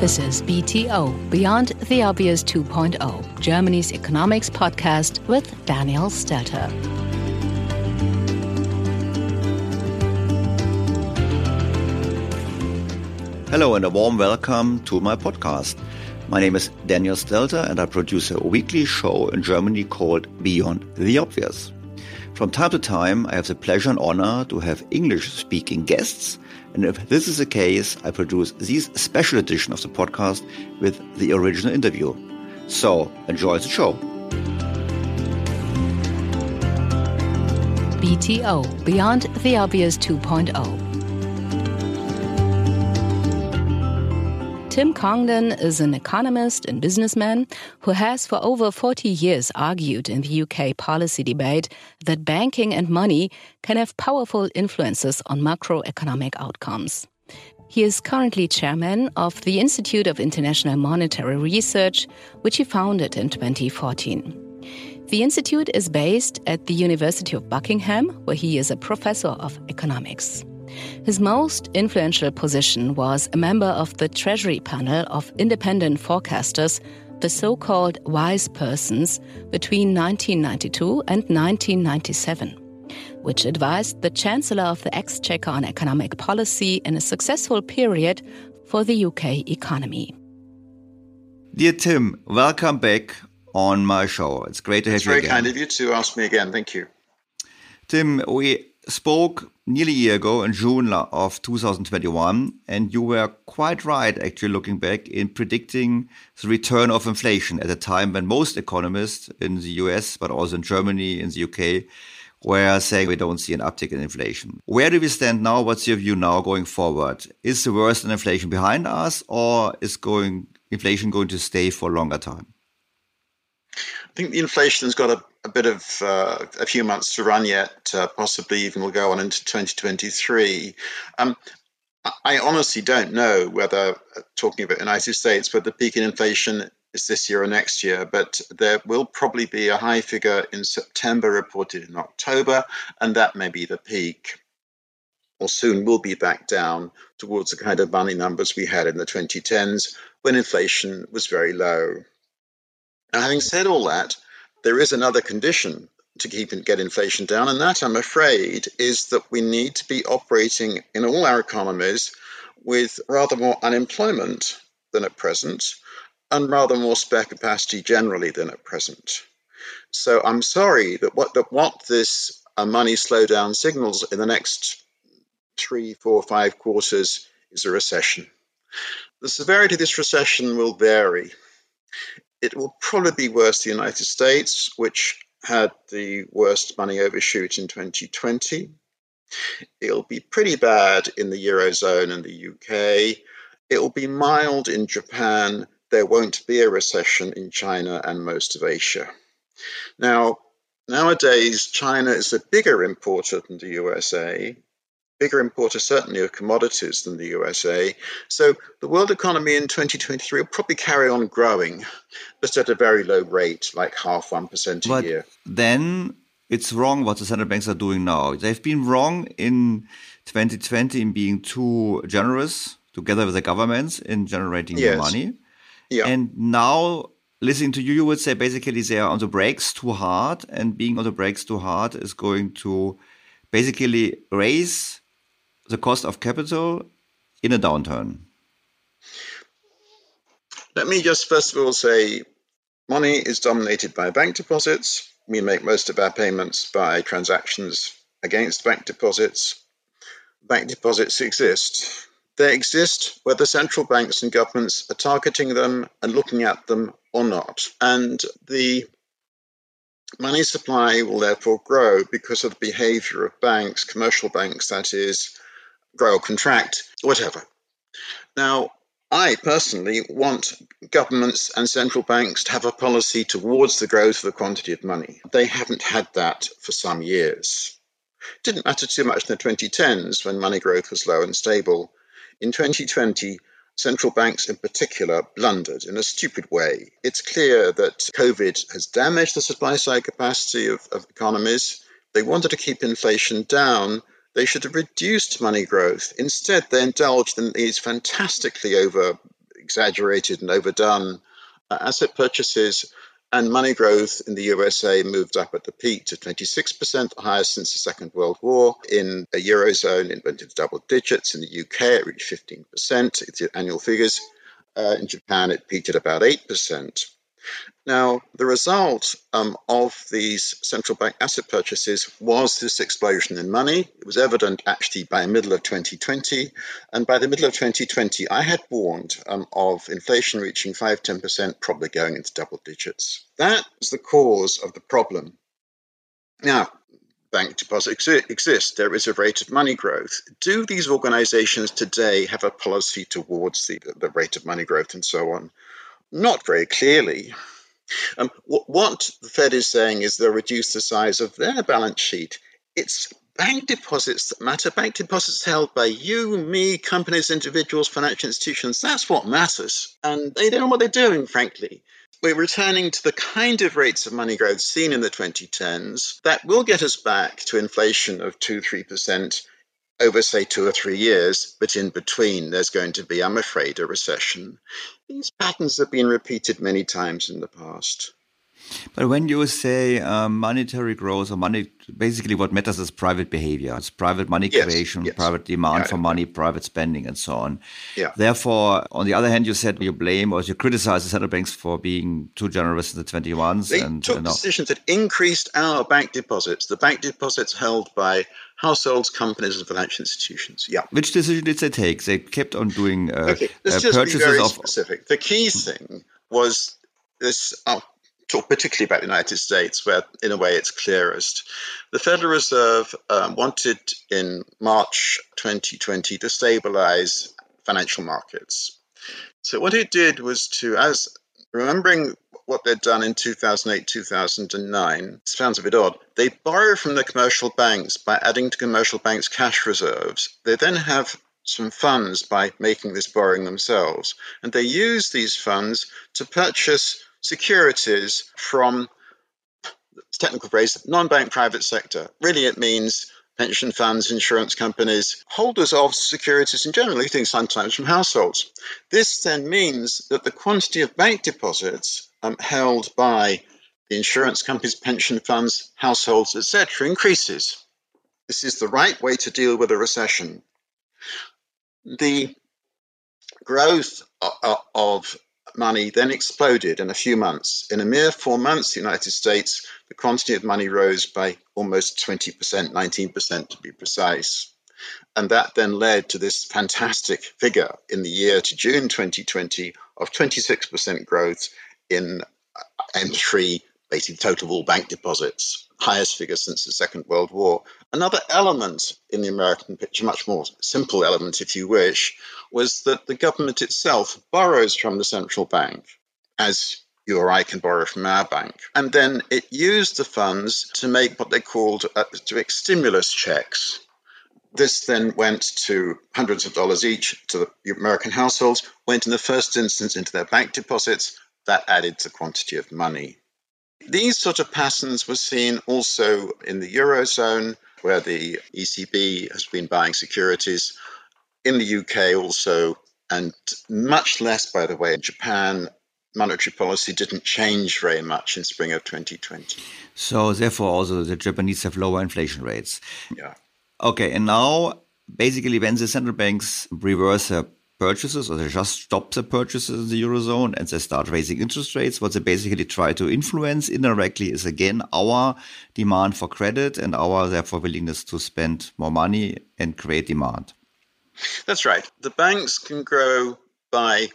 This is BTO, Beyond the Obvious 2.0, Germany's economics podcast with Daniel Stelter. Hello and a warm welcome to my podcast. My name is Daniel Stelter and I produce a weekly show in Germany called Beyond the Obvious. From time to time, I have the pleasure and honor to have English speaking guests. And if this is the case, I produce this special edition of the podcast with the original interview. So enjoy the show. BTO, Beyond the Obvious 2.0. Tim Congdon is an economist and businessman who has for over 40 years argued in the UK policy debate that banking and money can have powerful influences on macroeconomic outcomes. He is currently chairman of the Institute of International Monetary Research, which he founded in 2014. The institute is based at the University of Buckingham, where he is a professor of economics. His most influential position was a member of the Treasury panel of independent forecasters, the so called wise persons, between 1992 and 1997, which advised the Chancellor of the Exchequer on economic policy in a successful period for the UK economy. Dear Tim, welcome back on my show. It's great to have It's you very again. kind of you to ask me again. Thank you. Tim, we spoke nearly a year ago in June of 2021, and you were quite right, actually, looking back in predicting the return of inflation at a time when most economists in the US, but also in Germany, in the UK, were saying we don't see an uptick in inflation. Where do we stand now? What's your view now going forward? Is the worst in inflation behind us or is going inflation going to stay for a longer time? Think the inflation's got a, a bit of uh, a few months to run yet, uh, possibly even will go on into 2023. Um, I honestly don't know whether, uh, talking about the United States, whether the peak in inflation is this year or next year, but there will probably be a high figure in September reported in October, and that may be the peak. Or soon will be back down towards the kind of money numbers we had in the 2010s when inflation was very low. Now, having said all that, there is another condition to keep and get inflation down, and that, I'm afraid, is that we need to be operating in all our economies with rather more unemployment than at present, and rather more spare capacity generally than at present. So I'm sorry that what that what this uh, money slowdown signals in the next three, four, five quarters is a recession. The severity of this recession will vary. It will probably be worse the United States, which had the worst money overshoot in 2020. It'll be pretty bad in the Eurozone and the UK. It'll be mild in Japan. There won't be a recession in China and most of Asia. Now, nowadays, China is a bigger importer than the USA, bigger importer certainly of commodities than the USA. So the world economy in 2023 will probably carry on growing, but at a very low rate, like half 1% a but year. Then it's wrong what the central banks are doing now. They've been wrong in 2020 in being too generous together with the governments in generating yes. money. Yeah. And now listening to you, you would say basically they are on the brakes too hard, and being on the brakes too hard is going to basically raise the cost of capital in a downturn? Let me just first of all say money is dominated by bank deposits. We make most of our payments by transactions against bank deposits. Bank deposits exist. They exist whether central banks and governments are targeting them and looking at them or not. And the money supply will therefore grow because of the behavior of banks, commercial banks, that is, grow or contract, whatever. Now, I personally want governments and central banks to have a policy towards the growth of the quantity of money. They haven't had that for some years. It didn't matter too much in the 2010s when money growth was low and stable. In 2020, central banks in particular blundered in a stupid way. It's clear that COVID has damaged the supply side capacity of, of economies. They wanted to keep inflation down they should have reduced money growth. Instead, they indulged in these fantastically over exaggerated and overdone uh, asset purchases, and money growth in the USA moved up at the peak to 26%, the highest since the Second World War. In the Eurozone, it went into double digits. In the UK, it reached 15%, it's annual figures. Uh, in Japan, it peaked at about 8%. Now, the result um, of these central bank asset purchases was this explosion in money. It was evident actually by the middle of 2020. And by the middle of 2020, I had warned um, of inflation reaching 5 10%, probably going into double digits. That was the cause of the problem. Now, bank deposits exist. There is a rate of money growth. Do these organizations today have a policy towards the, the rate of money growth and so on? Not very clearly. Um, what the Fed is saying is they'll reduce the size of their balance sheet. It's bank deposits that matter. Bank deposits held by you, me, companies, individuals, financial institutions. That's what matters. And they don't know what they're doing, frankly. We're returning to the kind of rates of money growth seen in the 2010s that will get us back to inflation of 2 3% over, say, two or three years, but in between, there's going to be, I'm afraid, a recession. These patterns have been repeated many times in the past. But when you say um, monetary growth or money, basically what matters is private behavior. It's private money yes, creation, yes. private demand yeah, for money, private spending, and so on. Yeah. Therefore, on the other hand, you said you blame or you criticize the central banks for being too generous in the 21s. They and, took decisions that increased our bank deposits, the bank deposits held by households, companies, and financial institutions. Yeah. Which decision did they take? They kept on doing uh, okay, let's uh, just purchases be very of. Specific. The key thing was this uh, talk particularly about the United States, where in a way it's clearest. The Federal Reserve um, wanted in March 2020 to stabilize financial markets. So what it did was to, as remembering what they'd done in 2008, 2009, sounds a bit odd. They borrow from the commercial banks by adding to commercial banks' cash reserves. They then have some funds by making this borrowing themselves. And they use these funds to purchase securities from technical phrase, non-bank private sector. Really, it means pension funds, insurance companies, holders of securities in general, things sometimes from households. This then means that the quantity of bank deposits um, held by the insurance companies, pension funds, households, etc., increases. This is the right way to deal with a recession. The growth of money then exploded in a few months. In a mere four months, the United States, the quantity of money rose by almost 20%, 19% to be precise. And that then led to this fantastic figure in the year to June 2020 of 26% growth in uh, M3, basically total of all bank deposits, highest figure since the Second World War. Another element in the American picture, much more simple element if you wish, was that the government itself borrows from the central bank, as you or I can borrow from our bank. And then it used the funds to make what they called uh, to make stimulus checks. This then went to hundreds of dollars each to the American households, went in the first instance into their bank deposits. That added to the quantity of money. These sort of patterns were seen also in the Eurozone, where the ECB has been buying securities in the UK also, and much less, by the way, in Japan. Monetary policy didn't change very much in spring of 2020. So, therefore, also the Japanese have lower inflation rates. Yeah. Okay, and now basically, when the central banks reverse their purchases or they just stop the purchases in the Eurozone and they start raising interest rates, what they basically try to influence indirectly is again our demand for credit and our, therefore, willingness to spend more money and create demand. That's right. The banks can grow by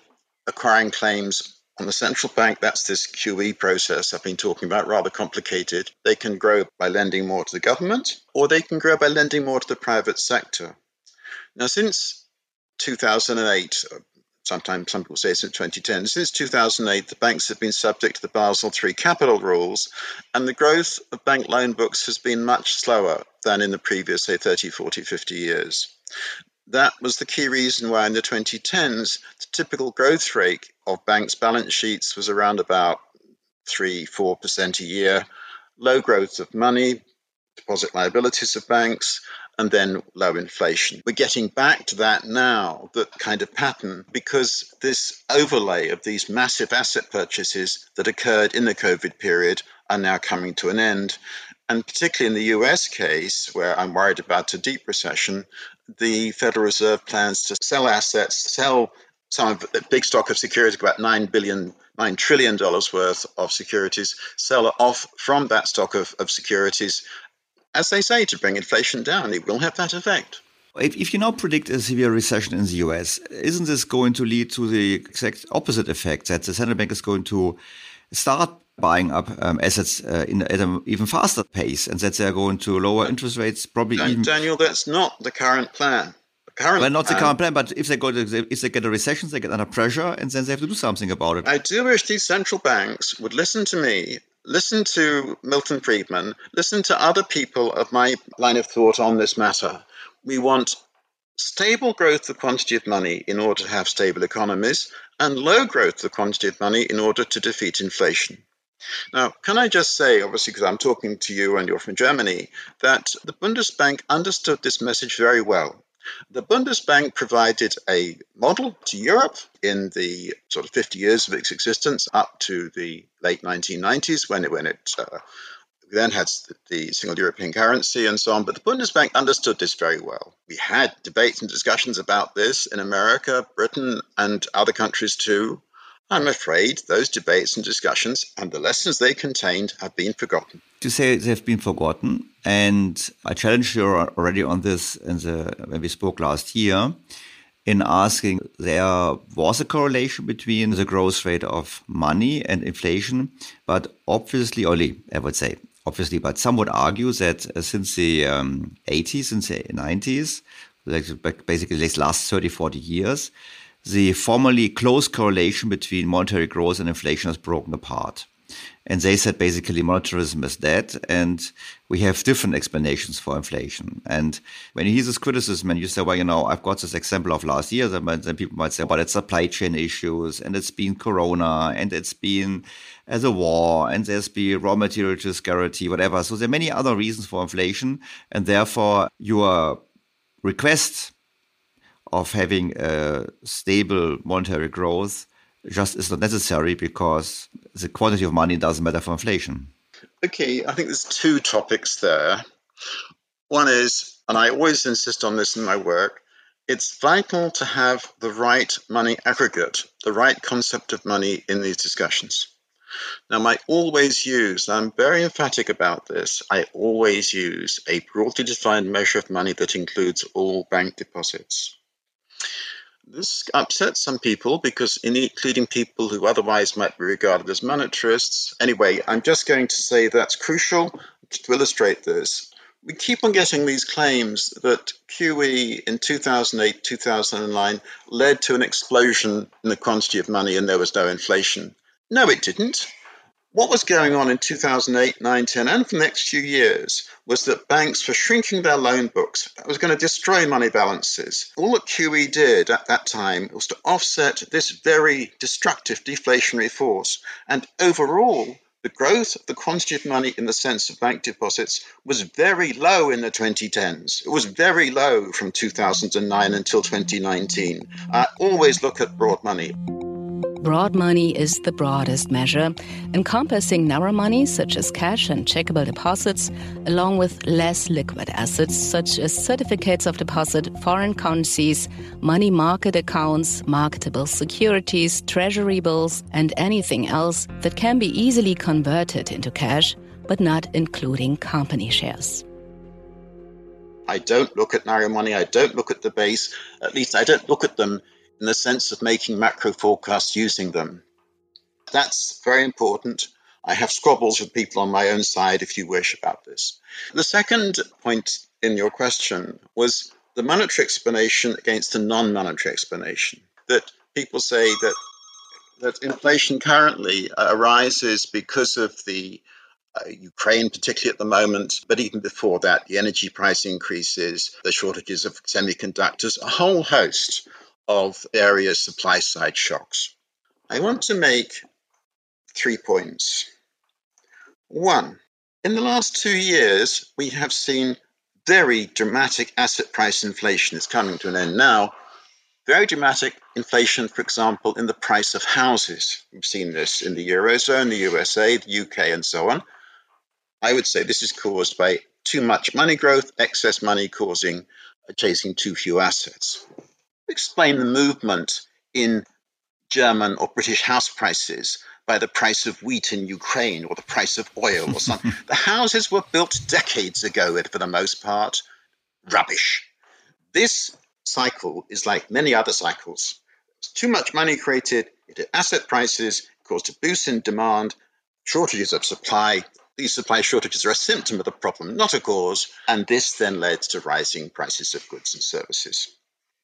acquiring claims on the central bank. That's this QE process I've been talking about, rather complicated. They can grow by lending more to the government, or they can grow by lending more to the private sector. Now, since 2008, uh, sometimes some people say since 2010, since 2008, the banks have been subject to the Basel III capital rules, and the growth of bank loan books has been much slower than in the previous, say, 30, 40, 50 years. That was the key reason why in the 2010s, the typical growth rate of banks' balance sheets was around about 3 4% a year, low growth of money, deposit liabilities of banks, and then low inflation. We're getting back to that now, that kind of pattern, because this overlay of these massive asset purchases that occurred in the COVID period are now coming to an end. And particularly in the US case, where I'm worried about a deep recession, the Federal Reserve plans to sell assets, sell some of the big stock of securities, about nine billion, nine trillion dollars worth of securities, sell off from that stock of, of securities, as they say, to bring inflation down. It will have that effect. If, if you now predict a severe recession in the US, isn't this going to lead to the exact opposite effect that the central bank is going to start buying up um, assets uh, in, at an even faster pace, and that they're going to lower interest rates, probably Dan, even. Daniel, that's not the current plan. The current well, not plan, the current plan, but if they go to, if they get a recession, they get under pressure, and then they have to do something about it. I do wish these central banks would listen to me. Listen to Milton Friedman. Listen to other people of my line of thought on this matter. We want stable growth of quantity of money in order to have stable economies, and low growth of quantity of money in order to defeat inflation. Now, can I just say, obviously, because I'm talking to you and you're from Germany, that the Bundesbank understood this message very well. The Bundesbank provided a model to Europe in the sort of 50 years of its existence up to the late 1990s when it, when it uh, then had the single European currency and so on. But the Bundesbank understood this very well. We had debates and discussions about this in America, Britain, and other countries too. I'm afraid those debates and discussions and the lessons they contained have been forgotten. To say they've been forgotten, and I challenged you already on this in the, when we spoke last year. in asking there was a correlation between the growth rate of money and inflation, but obviously, only I would say, obviously, but some would argue that uh, since the um, 80s, since the 90s, like basically the last 30, 40 years, the formerly close correlation between monetary growth and inflation has broken apart. And they said basically monetarism is dead and we have different explanations for inflation. And when you hear this criticism and you say, well, you know, I've got this example of last year, then, people might say, well, it's supply chain issues and it's been Corona and it's been uh, as a war and there's been raw material scarcity, whatever. So there are many other reasons for inflation. And therefore your request of having a stable monetary growth just is not necessary because the quantity of money doesn't matter for inflation. Okay, I think there's two topics there. One is, and I always insist on this in my work, it's vital to have the right money aggregate, the right concept of money in these discussions. Now, I always use, and I'm very emphatic about this, I always use a broadly defined measure of money that includes all bank deposits. This upsets some people because, including people who otherwise might be regarded as monetarists. Anyway, I'm just going to say that's crucial to illustrate this. We keep on getting these claims that QE in 2008 2009 led to an explosion in the quantity of money and there was no inflation. No, it didn't what was going on in 2008, 9, 10, and for the next few years was that banks were shrinking their loan books. That was going to destroy money balances. All that QE did at that time was to offset this very destructive deflationary force. And overall, the growth of the quantity of money in the sense of bank deposits was very low in the 2010s. It was very low from 2009 until 2019. I always look at broad money. Broad money is the broadest measure, encompassing narrow money such as cash and checkable deposits, along with less liquid assets such as certificates of deposit, foreign currencies, money market accounts, marketable securities, treasury bills, and anything else that can be easily converted into cash, but not including company shares. I don't look at narrow money, I don't look at the base, at least I don't look at them in the sense of making macro forecasts using them. That's very important. I have squabbles with people on my own side, if you wish, about this. The second point in your question was the monetary explanation against the non monetary explanation. That people say that, that inflation currently arises because of the uh, Ukraine, particularly at the moment, but even before that, the energy price increases, the shortages of semiconductors, a whole host of area supply side shocks. I want to make three points. One, in the last two years, we have seen very dramatic asset price inflation. It's coming to an end now. Very dramatic inflation, for example, in the price of houses. We've seen this in the Eurozone, the USA, the UK, and so on. I would say this is caused by too much money growth, excess money causing chasing too few assets explain the movement in German or British house prices by the price of wheat in Ukraine or the price of oil or something. the houses were built decades ago, and for the most part. Rubbish. This cycle is like many other cycles. Too much money created, it hit asset prices, caused a boost in demand, shortages of supply. These supply shortages are a symptom of the problem, not a cause, and this then led to rising prices of goods and services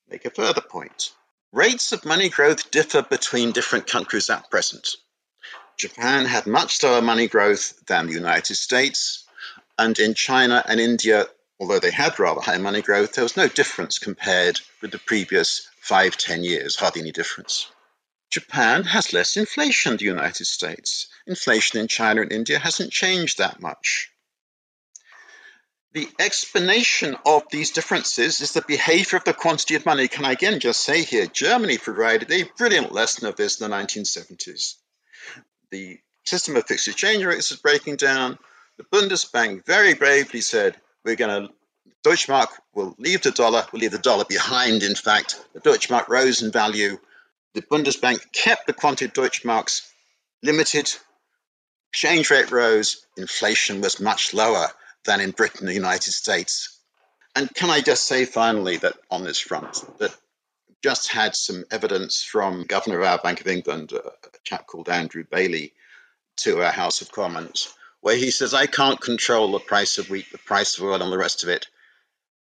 make a further point. Rates of money growth differ between different countries at present. Japan had much slower money growth than the United States, and in China and India, although they had rather high money growth, there was no difference compared with the previous five, ten years, hardly any difference. Japan has less inflation than the United States. Inflation in China and India hasn't changed that much. The explanation of these differences is the behavior of the quantity of money. Can I again just say here, Germany provided a brilliant lesson of this in the 1970s. The system of fixed exchange rates is breaking down. The Bundesbank very bravely said, we're going to, Deutschmark will leave the dollar, will leave the dollar behind, in fact. The Deutschmark rose in value. The Bundesbank kept the quantity of Deutschmarks limited. Exchange rate rose, inflation was much lower than in Britain the United States. And can I just say finally that on this front, that just had some evidence from Governor of our Bank of England, a chap called Andrew Bailey, to our House of Commons, where he says, I can't control the price of wheat, the price of oil, and the rest of it.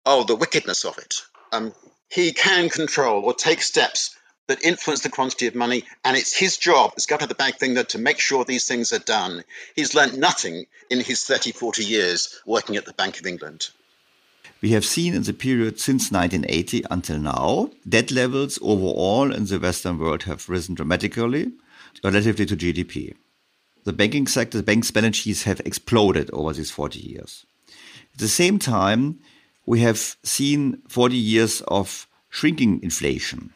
Oh, the wickedness of it. Um, he can control or take steps that influence the quantity of money, and it's his job as governor of the Bank of England to make sure these things are done. He's learnt nothing in his 30, 40 years working at the Bank of England. We have seen in the period since 1980 until now, debt levels overall in the Western world have risen dramatically relatively to GDP. The banking sector, the bank's balance sheets have exploded over these 40 years. At the same time, we have seen 40 years of shrinking inflation.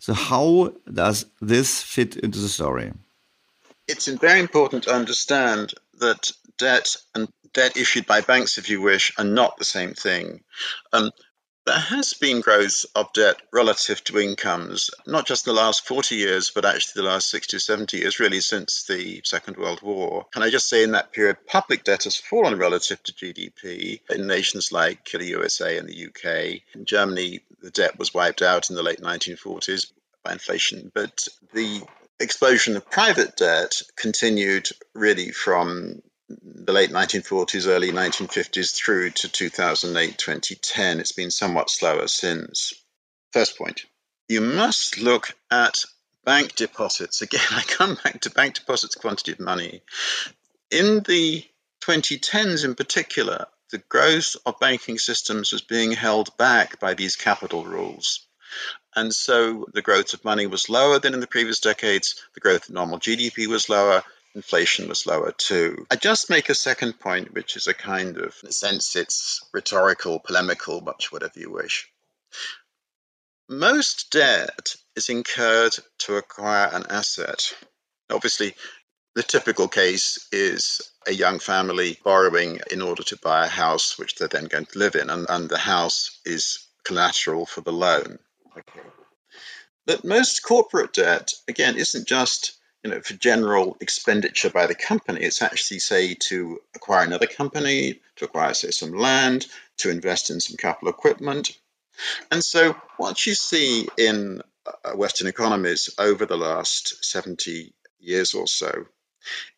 So, how does this fit into the story? It's very important to understand that debt and debt issued by banks, if you wish, are not the same thing. Um, there has been growth of debt relative to incomes, not just in the last 40 years, but actually the last 60 or 70 years, really since the Second World War. Can I just say in that period, public debt has fallen relative to GDP in nations like the USA and the UK. In Germany, the debt was wiped out in the late 1940s by inflation, but the explosion of private debt continued really from the late 1940s, early 1950s through to 2008, 2010. It's been somewhat slower since. First point you must look at bank deposits. Again, I come back to bank deposits, quantity of money. In the 2010s, in particular, the growth of banking systems was being held back by these capital rules. And so the growth of money was lower than in the previous decades. The growth of nominal GDP was lower inflation was lower too. I just make a second point, which is a kind of, in a sense, it's rhetorical, polemical, much whatever you wish. Most debt is incurred to acquire an asset. Obviously, the typical case is a young family borrowing in order to buy a house which they're then going to live in, and, and the house is collateral for the loan. Okay. But most corporate debt, again, isn't just you know, for general expenditure by the company. It's actually, say, to acquire another company, to acquire, say, some land, to invest in some capital equipment. And so, what you see in uh, Western economies over the last 70 years or so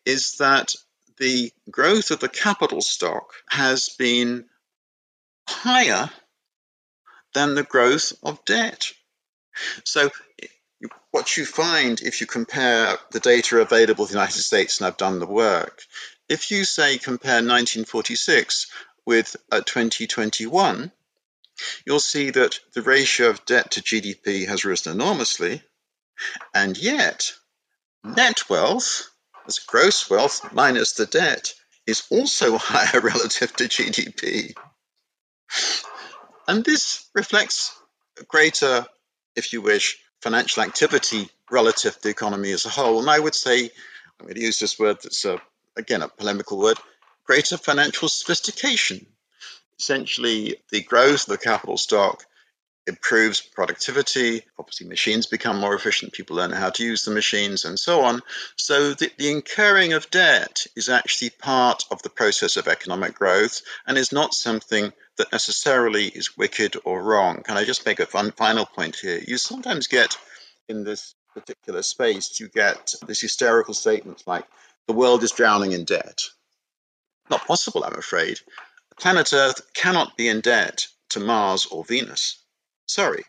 is that the growth of the capital stock has been higher than the growth of debt. So what you find if you compare the data available in the United States, and I've done the work, if you say compare 1946 with uh, 2021, you'll see that the ratio of debt to GDP has risen enormously, and yet net wealth, as gross wealth minus the debt, is also higher relative to GDP. And this reflects a greater, if you wish, financial activity relative to the economy as a whole. And I would say, I'm going to use this word that's, a, again, a polemical word, greater financial sophistication. Essentially, the growth of the capital stock improves productivity. Obviously, machines become more efficient, people learn how to use the machines, and so on. So, the, the, incurring of debt is actually part of the process of economic growth and is not something that necessarily is wicked or wrong. Can I just make a fun, final point here? You sometimes get in this particular space, you get this hysterical statement like, the world is drowning in debt. Not possible, I'm afraid. Planet Earth cannot be in debt to Mars or Venus. Sorry.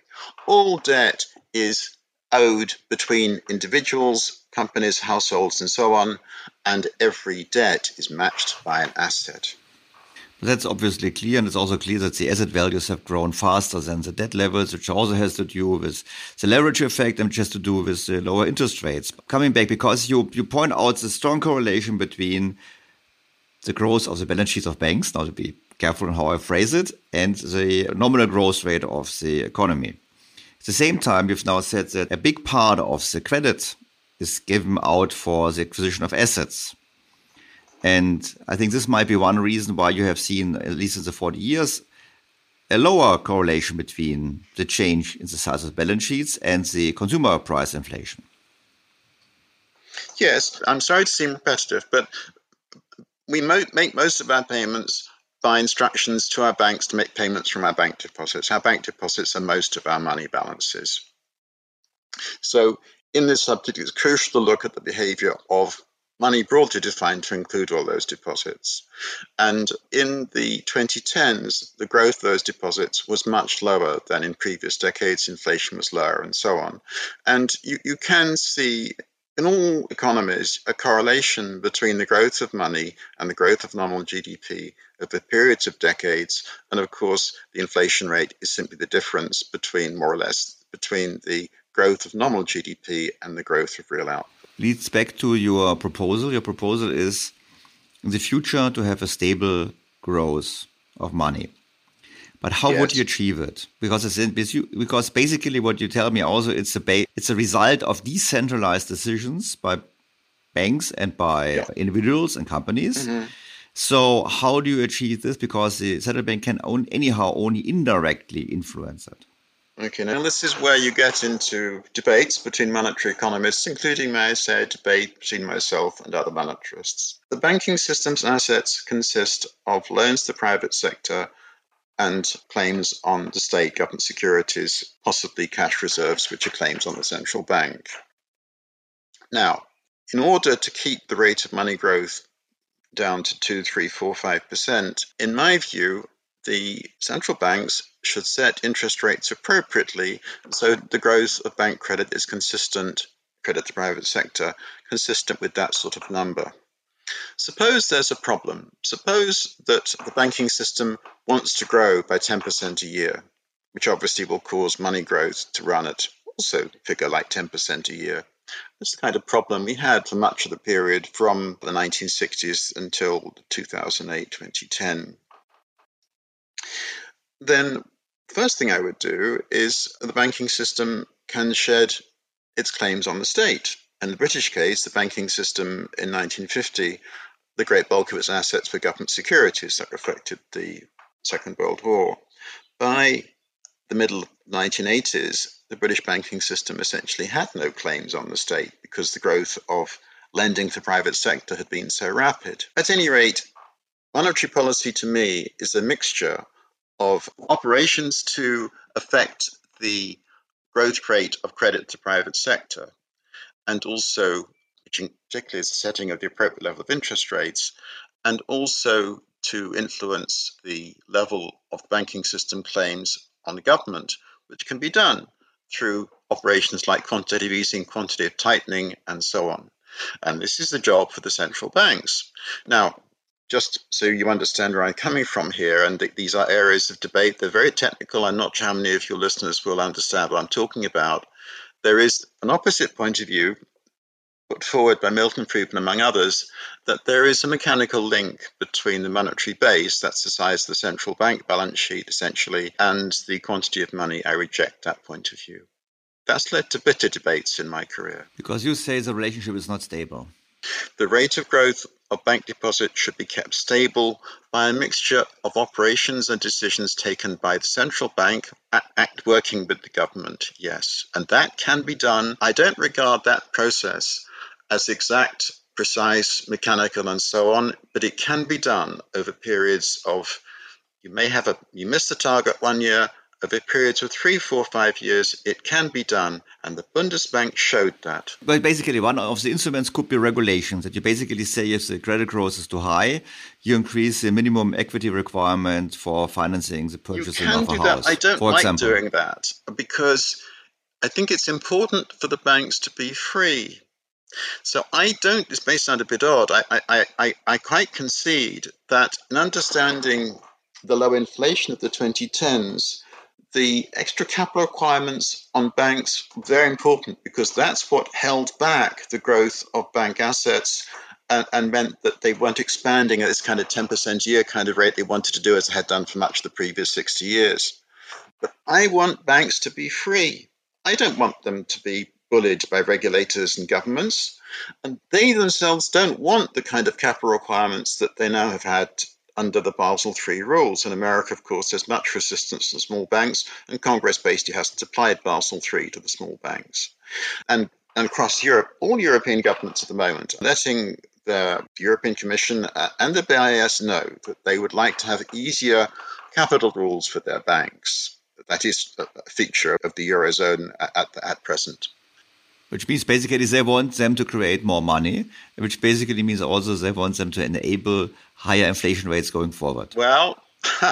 All debt is owed between individuals, companies, households, and so on, and every debt is matched by an asset. That's obviously clear, and it's also clear that the asset values have grown faster than the debt levels, which also has to do with the leverage effect and has to do with the lower interest rates. Coming back, because you, you point out the strong correlation between the growth of the balance sheets of banks, now to be careful in how I phrase it, and the nominal growth rate of the economy. At the same time, you've now said that a big part of the credit is given out for the acquisition of assets. And I think this might be one reason why you have seen, at least in the 40 years, a lower correlation between the change in the size of balance sheets and the consumer price inflation. Yes, I'm sorry to seem repetitive, but we mo- make most of our payments by instructions to our banks to make payments from our bank deposits. Our bank deposits are most of our money balances. So, in this subject, it's crucial to look at the behavior of money broadly defined to include all those deposits. And in the 2010s, the growth of those deposits was much lower than in previous decades. Inflation was lower and so on. And you, you can see in all economies a correlation between the growth of money and the growth of nominal GDP over periods of decades. And of course, the inflation rate is simply the difference between more or less between the growth of nominal GDP and the growth of real output leads back to your proposal. Your proposal is in the future to have a stable growth of money. But how yes. would you achieve it? Because it's because basically what you tell me also it's a it's a result of decentralized decisions by banks and by yeah. individuals and companies. Mm -hmm. So how do you achieve this? Because the central bank can own, anyhow only indirectly influence it. Okay, now this is where you get into debates between monetary economists, including, may I say, a debate between myself and other monetarists. The banking system's assets consist of loans to the private sector and claims on the state government securities, possibly cash reserves, which are claims on the central bank. Now, in order to keep the rate of money growth down to 2, 3, 4, 5%, in my view, the central banks should set interest rates appropriately so the growth of bank credit is consistent, credit to private sector, consistent with that sort of number. Suppose there's a problem. Suppose that the banking system wants to grow by 10% a year, which obviously will cause money growth to run at also figure like 10% a year. That's the kind of problem we had for much of the period from the 1960s until 2008 2010 then first thing I would do is the banking system can shed its claims on the state. In the British case, the banking system in 1950, the great bulk of its assets were government securities that reflected the Second World War. By the middle 1980s, the British banking system essentially had no claims on the state because the growth of lending to the private sector had been so rapid. At any rate, monetary policy to me is a mixture of operations to affect the growth rate of credit to private sector, and also, which particularly is the setting of the appropriate level of interest rates, and also to influence the level of banking system claims on the government, which can be done through operations like quantitative easing, quantitative tightening, and so on. And this is the job for the central banks. Now, just so you understand where I'm coming from here, and th- these are areas of debate. They're very technical. I'm not sure how many of your listeners will understand what I'm talking about. There is an opposite point of view put forward by Milton Friedman, among others, that there is a mechanical link between the monetary base, that's the size of the central bank balance sheet essentially, and the quantity of money. I reject that point of view. That's led to bitter debates in my career. Because you say the relationship is not stable. The rate of growth of bank deposits should be kept stable by a mixture of operations and decisions taken by the central bank, act working with the government, yes. And that can be done. I don't regard that process as exact, precise, mechanical, and so on, but it can be done over periods of you may have a you miss the target one year over periods of three, four, five years, it can be done, and the Bundesbank showed that. But basically, one of the instruments could be regulations that you basically say if the credit growth is too high, you increase the minimum equity requirement for financing the purchasing of a house. That. I don't like example. doing that because I think it's important for the banks to be free. So I don't, this may sound a bit odd, I, I, I, I quite concede that in understanding the low inflation of the 2010s, the extra capital requirements on banks very important because that's what held back the growth of bank assets and, and, meant that they weren't expanding at this kind of 10% year kind of rate they wanted to do as they had done for much of the previous 60 years. But I want banks to be free. I don't want them to be bullied by regulators and governments. And they themselves don't want the kind of capital requirements that they now have had under the Basel III rules. In America, of course, there's much resistance to small banks, and Congress basically hasn't applied Basel III to the small banks. And, and across Europe, all European governments at the moment are letting the European Commission uh, and the BIS know that they would like to have easier capital rules for their banks. That is a feature of the Eurozone at, at present. Which means basically they want them to create more money, which basically means also they want them to enable higher inflation rates going forward. Well,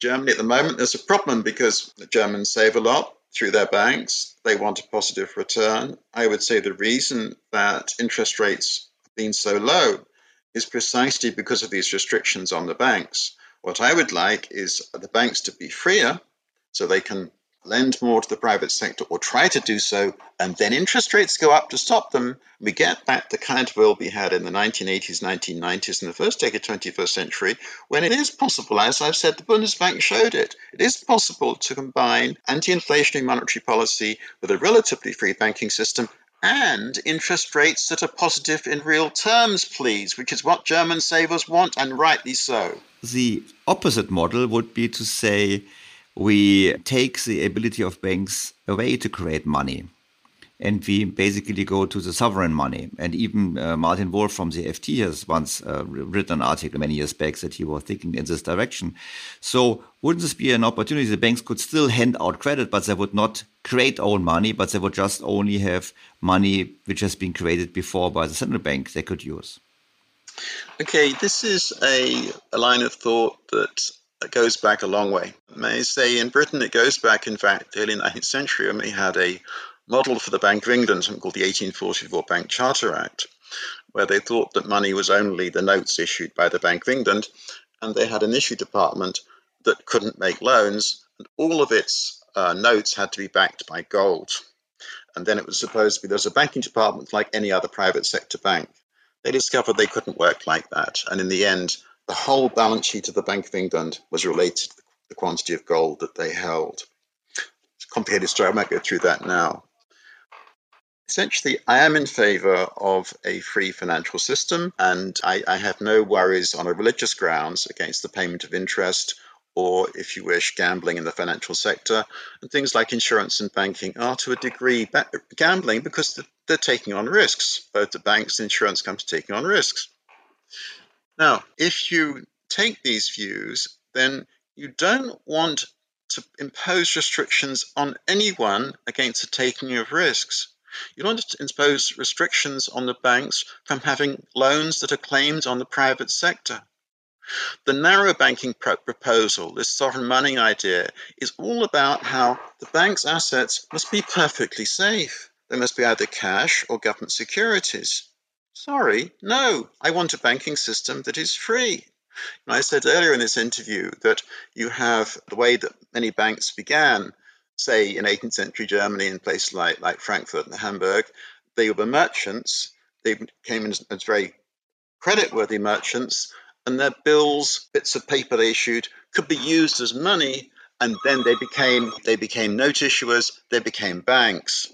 Germany at the moment, there's a problem because the Germans save a lot through their banks. They want a positive return. I would say the reason that interest rates have been so low is precisely because of these restrictions on the banks. What I would like is the banks to be freer so they can lend more to the private sector or try to do so, and then interest rates go up to stop them. We get back the kind of world we had in the 1980s, 1990s, and the first decade of the 21st century, when it is possible, as I've said, the Bundesbank showed it, it is possible to combine anti inflationary monetary policy with a relatively free banking system and interest rates that are positive in real terms, please, which is what German savers want, and rightly so. The opposite model would be to say, we take the ability of banks away to create money. And we basically go to the sovereign money. And even uh, Martin Wolf from the FT has once uh, written an article many years back that he was thinking in this direction. So wouldn't this be an opportunity? The banks could still hand out credit, but they would not create own money, but they would just only have money which has been created before by the central bank they could use. Okay, this is a, a line of thought that that goes back a long way. May I say in Britain it goes back, in fact, early 19th century when we had a model for the Bank of England, something called the 1844 Bank Charter Act, where they thought that money was only the notes issued by the Bank of England, and they had an issue department that couldn't make loans, and all of its uh, notes had to be backed by gold. And then it was supposed to be there's a banking department like any other private sector bank. They discovered they couldn't work like that, and in the end, the whole balance sheet of the Bank of England was related to the quantity of gold that they held. It's a complicated story. I won't go through that now. Essentially, I am in favor of a free financial system, and I, I have no worries on a religious grounds against the payment of interest or, if you wish, gambling in the financial sector. And things like insurance and banking are to a degree gambling because they're taking on risks. Both the banks and insurance companies taking on risks. Now, if you take these views, then you don't want to impose restrictions on anyone against the taking of risks. You don't want to impose restrictions on the banks from having loans that are claimed on the private sector. The narrow banking pro- proposal, this sovereign money idea, is all about how the bank's assets must be perfectly safe. They must be either cash or government securities. Sorry, no, I want a banking system that is free. And I said earlier in this interview that you have the way that many banks began, say in 18th century Germany in places like, like Frankfurt and Hamburg, they were merchants. They came in as, very creditworthy merchants, and their bills, bits of paper they issued, could be used as money, and then they became they became note issuers, they became banks.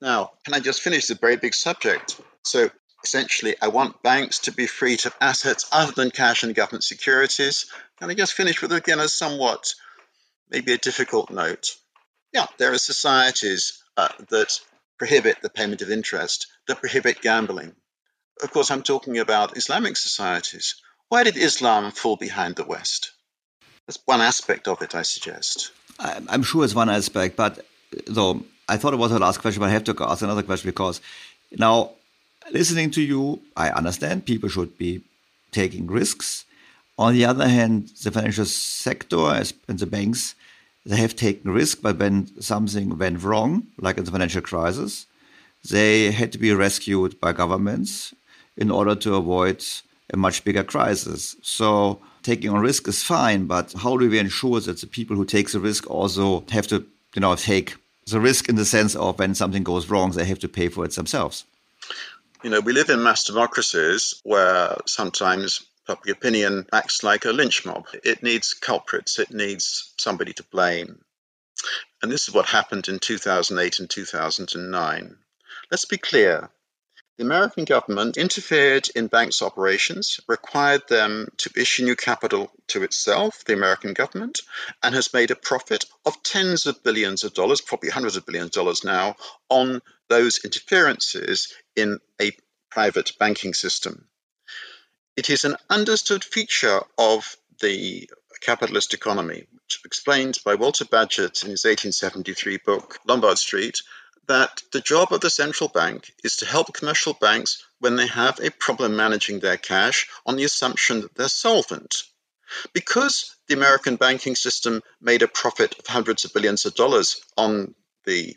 Now, can I just finish the very big subject? So essentially, I want banks to be free to assets other than cash and government securities. And I just finish with, again, a somewhat, maybe a difficult note? Yeah, there are societies uh, that prohibit the payment of interest, that prohibit gambling. Of course, I'm talking about Islamic societies. Why did Islam fall behind the West? That's one aspect of it, I suggest. I'm sure it's one aspect, but though I thought it was the last question, but I have to ask another question because now listening to you, I understand people should be taking risks. On the other hand, the financial sector and the banks, they have taken risk, but when something went wrong, like in the financial crisis, they had to be rescued by governments in order to avoid a much bigger crisis. So taking on risk is fine, but how do we ensure that the people who take the risk also have to, you know, take the risk in the sense of when something goes wrong, they have to pay for it themselves? You know, we live in mass democracies where sometimes public opinion acts like a lynch mob. It needs culprits, it needs somebody to blame. And this is what happened in 2008 and 2009. Let's be clear. The American government interfered in banks' operations, required them to issue new capital to itself, the American government, and has made a profit of tens of billions of dollars, probably hundreds of billions of dollars now, on those interferences in a private banking system. It is an understood feature of the capitalist economy, which explained by Walter Bagehot in his 1873 book, Lombard Street, that the job of the central bank is to help commercial banks when they have a problem managing their cash on the assumption that they're solvent. Because the American banking system made a profit of hundreds of billions of dollars on the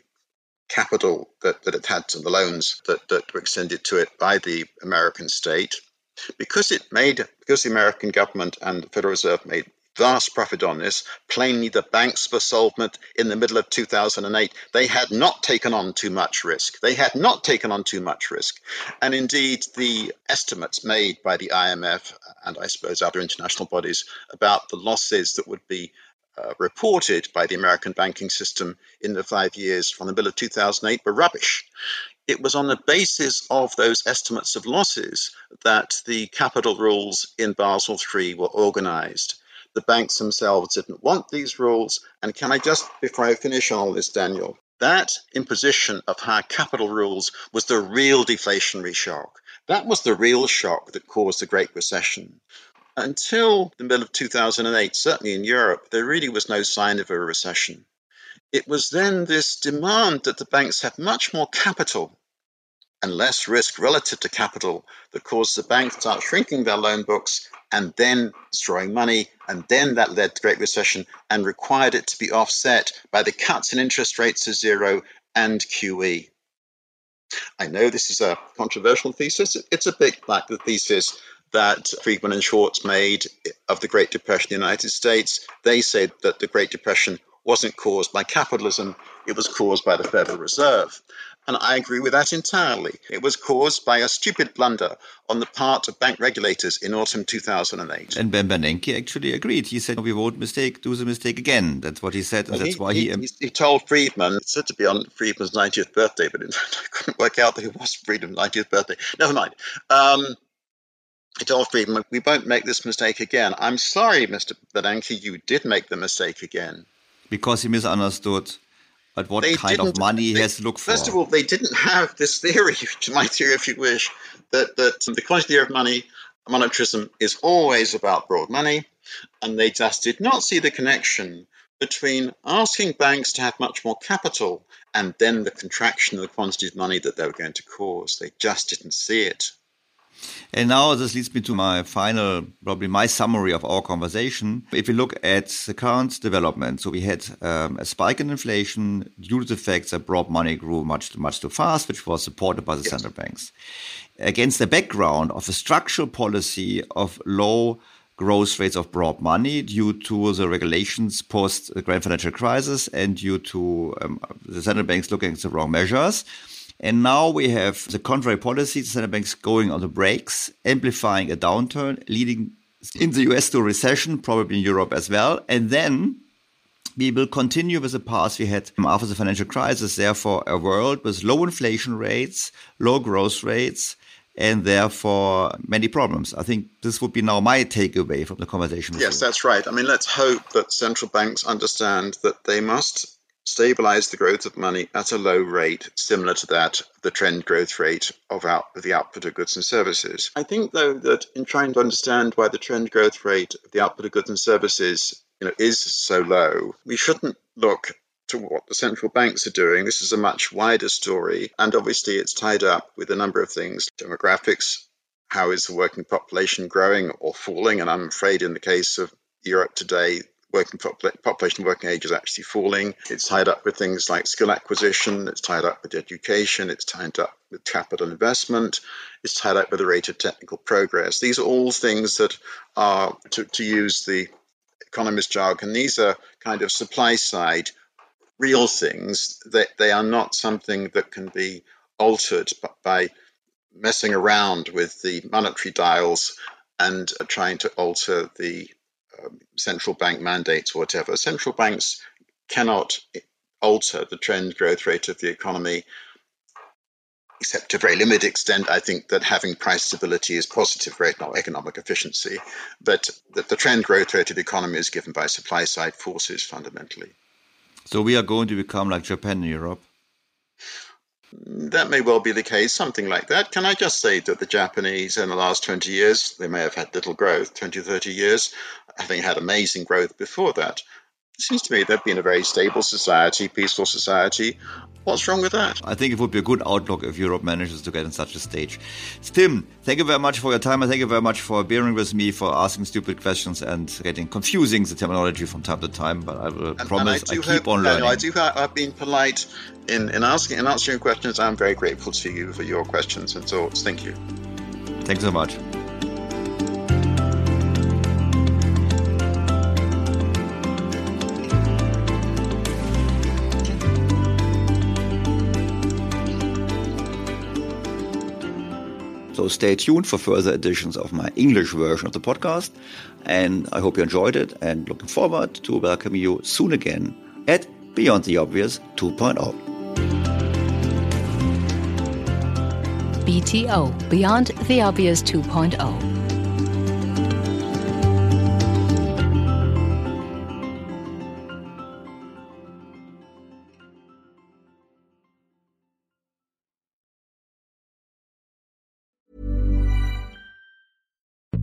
capital that, that it had to the loans that, that were extended to it by the American state, because it made because the American government and the Federal Reserve made vast profit on this. Plainly, the banks were solvent in the middle of 2008. They had not taken on too much risk. They had not taken on too much risk. And indeed, the estimates made by the IMF and I suppose other international bodies about the losses that would be uh, reported by the American banking system in the five years from the middle of 2008 were rubbish. It was on the basis of those estimates of losses that the capital rules in Basel III were organized the banks themselves didn't want these rules. And can I just, before I finish on this, Daniel, that imposition of higher capital rules was the real deflationary shock. That was the real shock that caused the Great Recession. Until the middle of 2008, certainly in Europe, there really was no sign of a recession. It was then this demand that the banks have much more capital and less risk relative to capital that caused the banks to start shrinking their loan books and then destroying money. And then that led to Great Recession and required it to be offset by the cuts in interest rates to zero and QE. I know this is a controversial thesis. It's a bit like the thesis that Friedman and Schwartz made of the Great Depression in the United States. They said that the Great Depression wasn't caused by capitalism, it was caused by the Federal Reserve. And I agree with that entirely. It was caused by a stupid blunder on the part of bank regulators in autumn 2008. And Ben Bernanke actually agreed. He said, we won't mistake, do the mistake again. That's what he said. And well, that's he, why he, he, he, told Friedman, it's said to be on Friedman's 90th birthday, but in fact, I couldn't work out that it was Friedman's 90th birthday. Never mind. Um, he told Friedman, we won't make this mistake again. I'm sorry, Mr. Bernanke, you did make the mistake again. Because he misunderstood but what they kind of money he has to look for? First of all, they didn't have this theory, my theory, if you wish, that, that the quantity of money, monetarism, is always about broad money. And they just did not see the connection between asking banks to have much more capital and then the contraction of the quantity of money that they were going to cause. They just didn't see it. And now this leads me to my final, probably my summary of our conversation. If we look at the current development, so we had um, a spike in inflation due to the fact that broad money grew much, much too fast, which was supported by the yes. central banks. Against the background of a structural policy of low growth rates of broad money due to the regulations post the grand financial crisis and due to um, the central banks looking at the wrong measures. And now we have the contrary policy, the central banks going on the brakes, amplifying a downturn, leading in the US to a recession, probably in Europe as well. And then we will continue with the path we had after the financial crisis, therefore, a world with low inflation rates, low growth rates, and therefore many problems. I think this would be now my takeaway from the conversation. Yes, that's right. I mean, let's hope that central banks understand that they must stabilize the growth of money at a low rate similar to that the trend growth rate of out, the output of goods and services. I think though that in trying to understand why the trend growth rate of the output of goods and services you know is so low, we shouldn't look to what the central banks are doing. This is a much wider story, and obviously it's tied up with a number of things demographics. How is the working population growing or falling? And I'm afraid, in the case of Europe today, working population working age is actually falling. It's tied up with things like skill acquisition, it's tied up with education, it's tied up with capital investment, it's tied up with the rate of technical progress. These are all things that are, to, to use the economist jargon, these are kind of supply side real things. They, they are not something that can be altered by messing around with the monetary dials and trying to alter the um, central bank mandates or whatever. Central banks cannot alter the trend growth rate of the economy, except to a very limited extent. I think that having price stability is positive for economic efficiency, but that the trend growth rate of the economy is given by supply side forces fundamentally. So we are going to become like Japan and Europe. That may well be the case, something like that. Can I just say that the Japanese in the last 20 years, they may have had little growth, 20 30 years, having had amazing growth before that. It seems to me they've been a very stable society, peaceful society. What's wrong with that? I think it would be a good outlook if Europe manages to get in such a stage. Tim, thank you very much for your time and thank you very much for bearing with me, for asking stupid questions and getting confusing the terminology from time to time. But I will and, promise and I, I, keep hope, on learning. No, I do. I've been polite in, in asking and answering questions. I'm very grateful to you for your questions and thoughts. Thank you. Thanks so much. So stay tuned for further editions of my English version of the podcast. And I hope you enjoyed it and looking forward to welcoming you soon again at Beyond the Obvious 2.0. BTO, Beyond the Obvious 2.0.